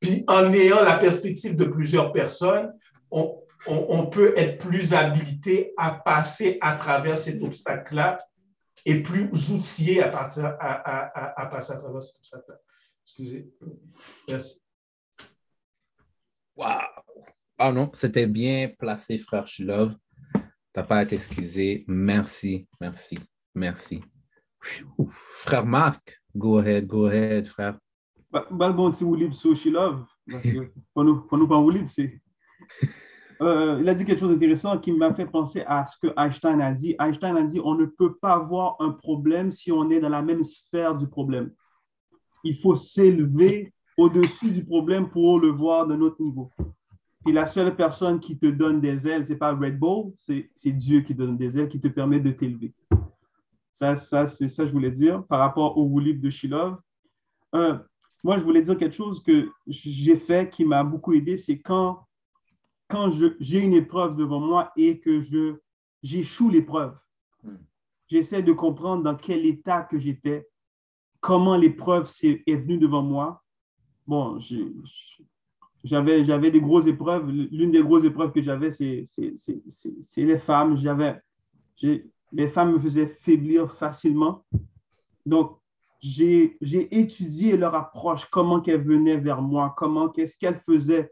Puis en ayant la perspective de plusieurs personnes, on, peut être plus habilité à passer à travers cet obstacle-là et plus outillé à, partir, à, passer à travers ce obstacle-là. Excusez. Merci. Wow! Ah non, c'était bien placé, frère Shilov. Pas à t'excuser. Merci, merci, merci. Frère Marc, go ahead, go ahead, frère. Bon, parce que pour nous, pour nous pas c'est. Euh, il a dit quelque chose d'intéressant qui m'a fait penser à ce que Einstein a dit. Einstein a dit on ne peut pas voir un problème si on est dans la même sphère du problème. Il faut s'élever au-dessus du problème pour le voir de notre niveau. Et la seule personne qui te donne des ailes, ce n'est pas Red Bull, c'est Dieu qui donne des ailes, qui te permet de t'élever. Ça, ça c'est ça que je voulais dire par rapport au livre de Shilov. Euh, moi, je voulais dire quelque chose que j'ai fait qui m'a beaucoup aidé, c'est quand quand j'ai une épreuve devant moi et que je j'échoue l'épreuve, j'essaie de comprendre dans quel état que j'étais, comment l'épreuve est venue devant moi. Bon, j'avais, j'avais des grosses épreuves. L'une des grosses épreuves que j'avais, c'est, c'est, les femmes. J'avais, les femmes me faisaient faiblir facilement. Donc, j'ai, j'ai étudié leur approche, comment qu'elles venaient vers moi, comment, qu'est-ce qu'elles faisaient,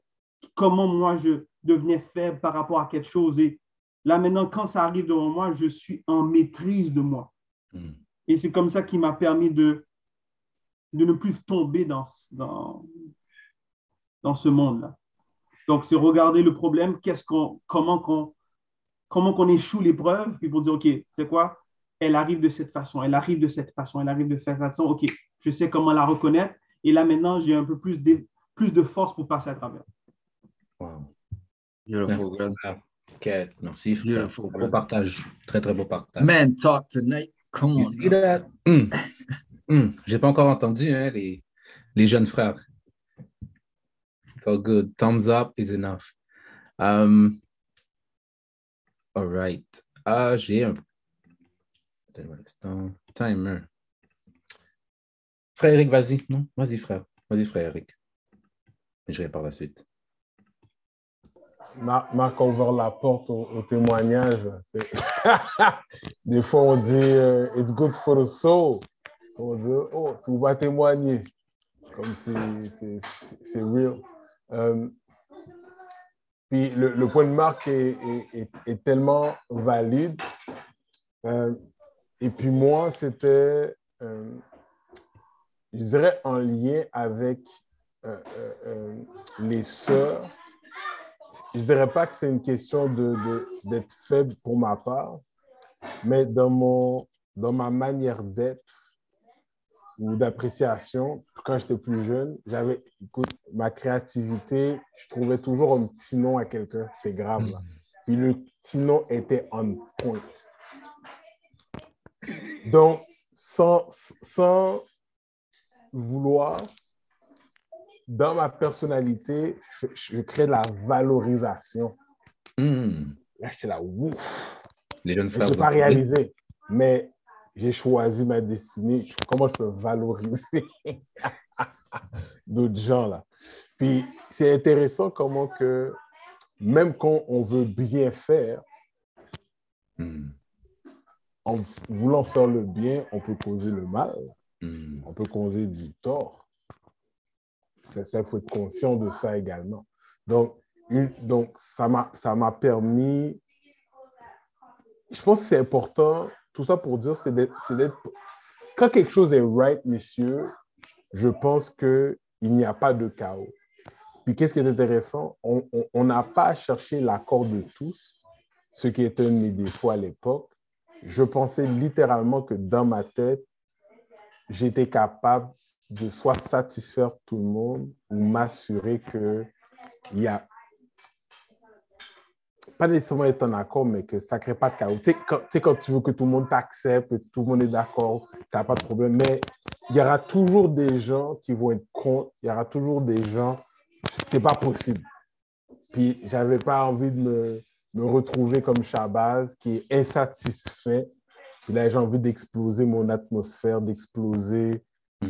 comment moi je, devenais faible par rapport à quelque chose. Et là, maintenant, quand ça arrive devant moi, je suis en maîtrise de moi. Hmm. Et c'est comme ça qui m'a permis de, de ne plus tomber dans, dans, dans ce monde-là. Donc, c'est regarder le problème, qu'est-ce qu'on, comment qu'on, comment qu'on échoue l'épreuve, puis pour dire, OK, tu sais quoi, elle arrive de cette façon, elle arrive de cette façon, elle arrive de cette façon, OK, je sais comment la reconnaître, et là maintenant, j'ai un peu plus de, plus de force pour passer à travers. Wow. Beautiful, God. Ok, merci. frère. Beautiful, Beau partage. Très, très beau partage. Man, talk tonight. Come You on. see that? Hmm. Hmm. J'ai pas encore entendu hein, les, les jeunes frères. It's all good. Thumbs up is enough. Um, all right. Ah, j'ai un. Timer. Frère Eric, vas-y. Non, vas-y, frère. Vas-y, frère Eric. Je vais par la suite. Mar- Marc a ouvert la porte au, témoignage. Des fois, on dit euh, It's good for the soul. On dit Oh, tu vas témoigner. Comme c'est real. Euh, puis le, point de Marc est, tellement valide. Euh, et puis moi, c'était, euh, je dirais, en lien avec les sœurs je dirais pas que c'est une question de, de- d'être faible pour ma part, mais dans, mon, dans ma manière d'être ou d'appréciation, quand j'étais plus jeune, j'avais, écoute, ma créativité, je trouvais toujours un petit nom à quelqu'un, c'était grave. là. Puis le petit nom était on point. Donc, sans, sans vouloir, dans ma personnalité, je, je crée de la valorisation. Hmm. Là, j'étais là, ouf, Les jeunes je ne pas réaliser. Mais j'ai choisi ma destinée. Comment je peux valoriser d'autres gens là? Puis c'est intéressant comment que même quand on veut bien faire, Hmm. en voulant faire le bien, on peut causer le mal, Hmm. on peut causer du tort. Ça, il faut être conscient de ça également. Donc, une- donc ça m'a permis. Je pense que c'est important, tout ça pour dire, c'est d'être. Quand quelque chose est right, monsieur, je pense qu'il n'y a pas de chaos. Puis qu'est-ce qui est intéressant? On- n'a pas à chercher l'accord de tous, ce qui est un de mes défauts à l'époque. Je pensais littéralement que dans ma tête, j'étais capable de soit satisfaire tout le monde ou m'assurer qu'il y a pas nécessairement être en accord, mais que ça ne crée pas de chaos. Tu sais, quand, tu sais, quand tu veux que tout le monde t'accepte, que tout le monde est d'accord, tu n'as pas de problème. Mais il y aura toujours des gens qui vont être contre, il y aura toujours des gens, c'est pas possible. Puis, j'avais pas envie de me, me retrouver comme Shabazz, qui est insatisfait. Puis là, j'ai envie d'exploser mon atmosphère, d'exploser,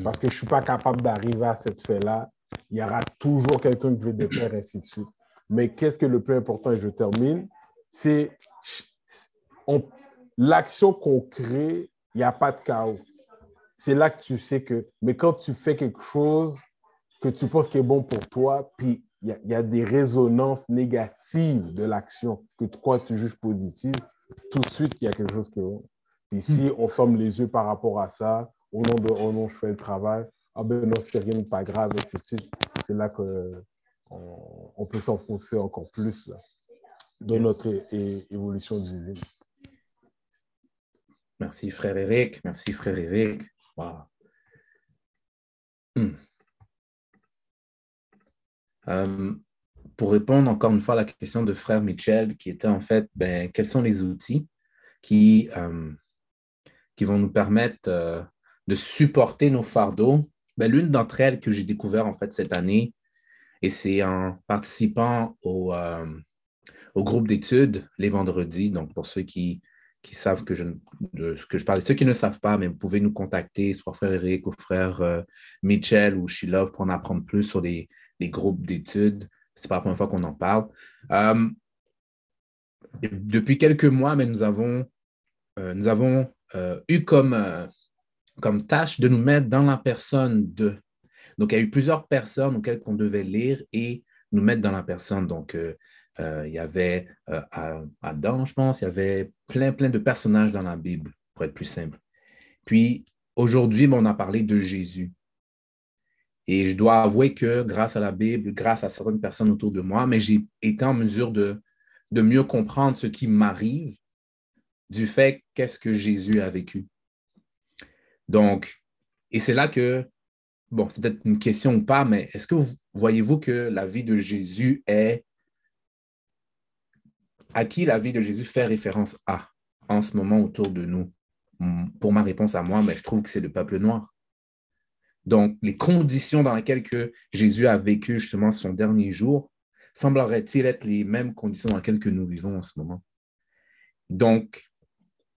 parce que je ne suis pas capable d'arriver à cette fait-là. Il y aura toujours quelqu'un qui veut défaire, ainsi de suite. Mais qu'est-ce que le plus important, et je termine, c'est on- l'action qu'on crée, il n'y a pas de chaos. C'est là que tu sais que, mais quand tu fais quelque chose que tu penses qui est bon pour toi, puis il y a, il y a des résonances négatives de l'action que toi tu juges positive, tout de suite, il y a quelque chose qui est bon. Puis si on ferme les yeux par rapport à ça, au nom de oh non, je fais le travail, ah ben non, c'est rien pas grave, et. C'est là qu'on on peut s'enfoncer encore plus dans notre évolution divine. Merci, frère Eric. Merci, frère Eric. Wow. Hmm. Euh, pour répondre encore une fois à la question de frère Michel, qui était en fait, ben, quels sont les outils qui, euh, qui vont nous permettre euh, de supporter nos fardeaux? Ben, L'une d'entre elles que j'ai découvert en fait cette année, et c'est en participant au, euh, groupe d'études les vendredis. Donc, pour ceux qui, savent que je, de ce que je parle, ceux qui ne savent pas, mais vous pouvez nous contacter, soit frère Eric ou frère euh, Mitchell ou Shilov pour en apprendre plus sur les, groupes d'études. C'est pas la première fois qu'on en parle. Euh, depuis quelques mois, mais nous avons, euh, nous avons eu comme, comme tâche de nous mettre dans la personne de. Donc, il y a eu plusieurs personnes auxquelles on devait lire et nous mettre dans la personne. Donc, euh, euh, il y avait euh, Adam, je pense, il y avait plein, plein de personnages dans la Bible, pour être plus simple. Puis, aujourd'hui, ben, on a parlé de Jésus. Et je dois avouer que grâce à la Bible, grâce à certaines personnes autour de moi, mais j'ai été en mesure de, de mieux comprendre ce qui m'arrive du fait qu'est-ce que Jésus a vécu. Donc, et c'est là que, bon, c'est peut-être une question ou pas, mais est-ce que vous voyez-vous que la vie de Jésus est à qui la vie de Jésus fait référence à en ce moment autour de nous? Pour ma réponse à moi, mais je trouve que c'est le peuple noir. Donc, les conditions dans lesquelles que Jésus a vécu justement son dernier jour semblerait-il être les mêmes conditions dans lesquelles que nous vivons en ce moment? Donc,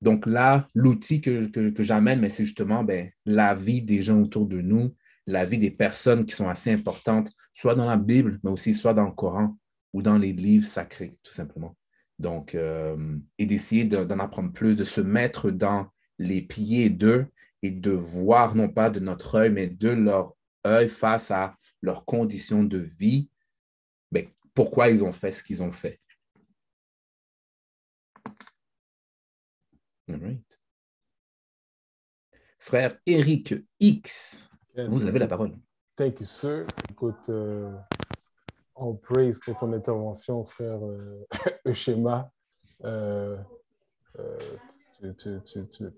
donc là, l'outil que, que, j'amène, c'est justement ben, la vie des gens autour de nous, la vie des personnes qui sont assez importantes, soit dans la Bible, mais aussi soit dans le Coran ou dans les livres sacrés, tout simplement. Donc, euh, et d'essayer d'en apprendre plus, de se mettre dans les pieds d'eux et de voir non pas de notre œil, mais de leur œil face à leurs conditions de vie, ben, pourquoi ils ont fait ce qu'ils ont fait. Frère Eric X, vous avez la parole. Thank you, sir. Écoute, euh, on praise pour ton intervention, frère euh, Schéma. Euh, tu,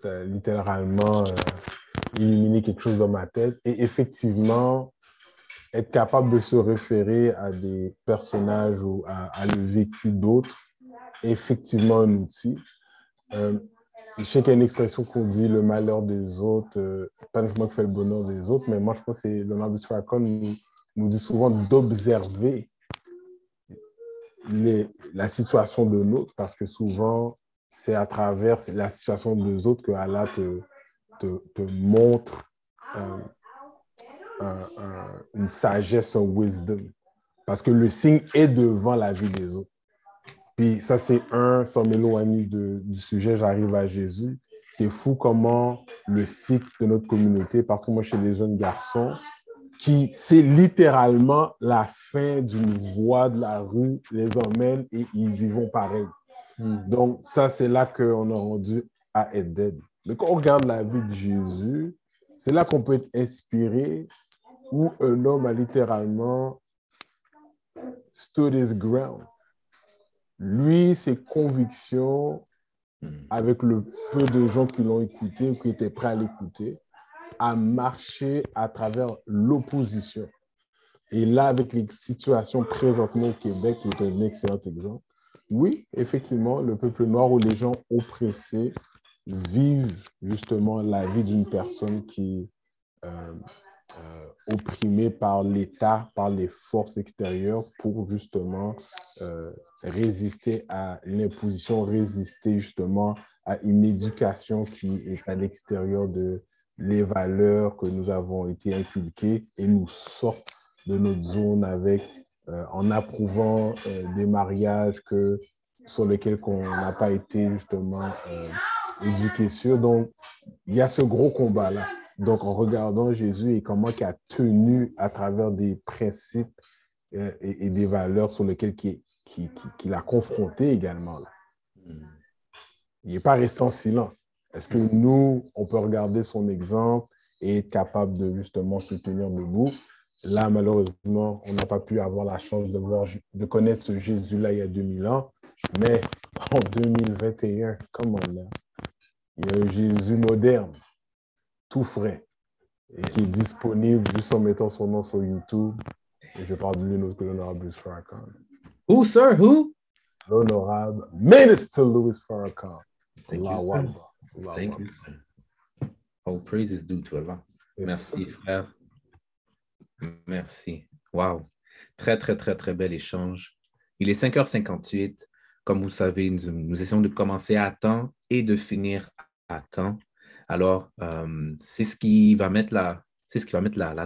as littéralement illuminé quelque chose dans ma tête. Et effectivement, être capable de se référer à des personnages ou à, à le vécu d'autres est effectivement un outil. Je sais qu'il y a une expression qu'on dit le malheur des autres, euh, pas nécessairement qui fait le bonheur des autres, mais moi je pense que c'est Leonardo Stracon nous, nous dit souvent d'observer la situation de l'autre parce que souvent c'est à travers la situation des autres que Allah te, te, montre euh, une sagesse, un wisdom. Parce que le signe est devant la vie des autres. Puis ça, c'est un, sans m'éloigner du sujet, j'arrive à Jésus. C'est fou comment le cycle de notre communauté, parce que moi, je suis des jeunes garçons, qui, c'est littéralement la fin d'une voie de la rue, les emmène et ils y vont pareil. Hmm. Donc, ça, c'est là qu'on a rendu à Eden. Mais quand on regarde la vie de Jésus, c'est là qu'on peut être inspiré, où un homme a littéralement stood his ground lui, ses convictions, hmm. avec le peu de gens qui l'ont écouté ou qui étaient prêts à l'écouter, a marché à travers l'opposition. Et là, avec les situations présentement au Québec, c'est un excellent exemple. Oui, effectivement, le peuple noir ou les gens oppressés vivent justement la vie d'une personne qui euh, euh, opprimés par l'État, par les forces extérieures pour justement euh, résister à l'imposition, résister justement à une éducation qui est à l'extérieur de les valeurs que nous avons été inculquées et nous sortent de notre zone avec, euh, en approuvant des mariages que, sur lesquels on n'a pas été justement éduqués sur. Donc, il y a ce gros combat-là. Donc, en regardant Jésus et comment il a tenu à travers des principes euh, et, des valeurs sur lesquelles il, a confronté également. Il n'est pas resté en silence. Est-ce que nous, on peut regarder son exemple et être capable de justement se tenir debout? Là, malheureusement, on n'a pas pu avoir la chance de, voir, de connaître ce Jésus-là il y a 2000 ans, mais en 2021, comment là? Il y a un Jésus moderne tout frais et qui est disponible juste en mettant son nom sur YouTube. Et je parle de l'une que l'honorable Louis Farrakhan. Who, sir? Who? L'honorable Minister Louis Farrakhan. Thank you, sir. Thank you, sir. All praise is due to Allah. Merci, frère. Merci. Wow. Très, très, très, très bel échange. Il est 5h58. Comme vous savez, nous, nous essayons de commencer à temps et de finir à temps. Alors, euh, c'est ce qui va mettre, la,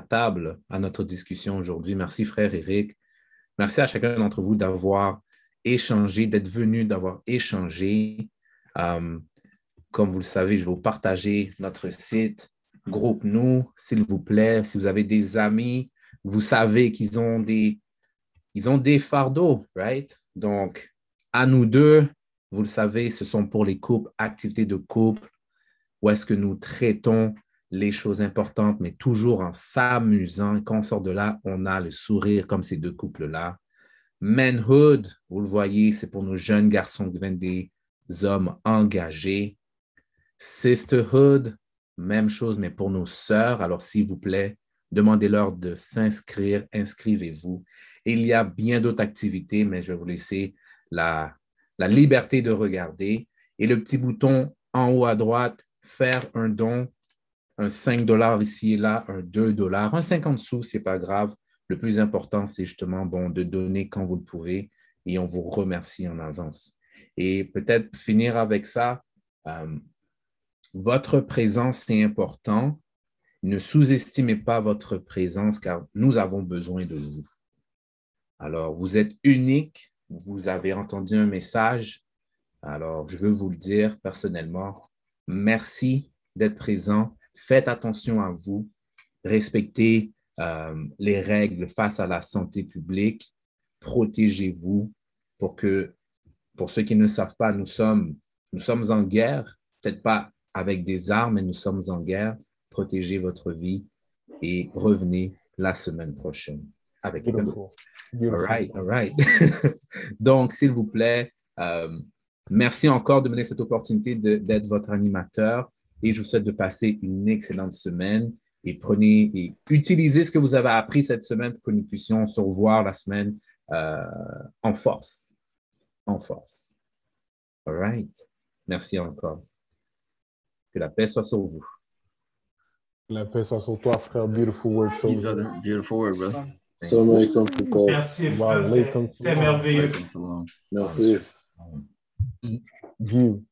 table à notre discussion aujourd'hui. Merci, frère Eric. Merci à chacun d'entre vous d'avoir échangé, d'être venu, d'avoir échangé. Euh, comme vous le savez, je vais vous partager notre site. Groupe-nous, s'il vous plaît. Si vous avez des amis, vous savez qu'ils ont des, ils ont des fardeaux, right? Donc, à nous deux, vous le savez, ce sont pour les couples, activités de couple, où est-ce que nous traitons les choses importantes, mais toujours en s'amusant. Quand on sort de là, on a le sourire comme ces deux couples-là. Manhood, vous le voyez, c'est pour nos jeunes garçons qui deviennent des hommes engagés. Sisterhood, même chose, mais pour nos sœurs. Alors, s'il vous plaît, demandez-leur de s'inscrire, inscrivez-vous. Il y a bien d'autres activités, mais je vais vous laisser la, la liberté de regarder. Et le petit bouton en haut à droite, faire un don, un 5 dollars ici et là, un 2 dollars, un 50 sous, ce n'est pas grave. Le plus important, c'est justement bon, de donner quand vous le pouvez et on vous remercie en avance. Et peut-être finir avec ça, euh, votre présence est important. Ne sous-estimez pas votre présence car nous avons besoin de vous. Alors, vous êtes unique, vous avez entendu un message. Alors, je veux vous le dire personnellement. Merci d'être présent. Faites attention à vous. Respectez euh, les règles face à la santé publique. Protégez-vous pour que, pour ceux qui ne savent pas, nous sommes, nous sommes en guerre, peut-être pas avec des armes, mais nous sommes en guerre. Protégez votre vie et revenez la semaine prochaine avec. Beautiful. All right, all right. Donc, s'il vous plaît, euh, merci encore de me donner cette opportunité d'être votre animateur et je vous souhaite de passer une excellente semaine et prenez et utilisez ce que vous avez appris cette semaine pour que nous puissions se revoir la semaine euh, en force. En force. All right. Merci encore. Que la paix soit sur vous. La paix soit sur toi, frère. Beautiful soldier. brother. Beautiful work, brother. Salam alaikum, people. Merci, frère. C'était merveilleux. Merci. View.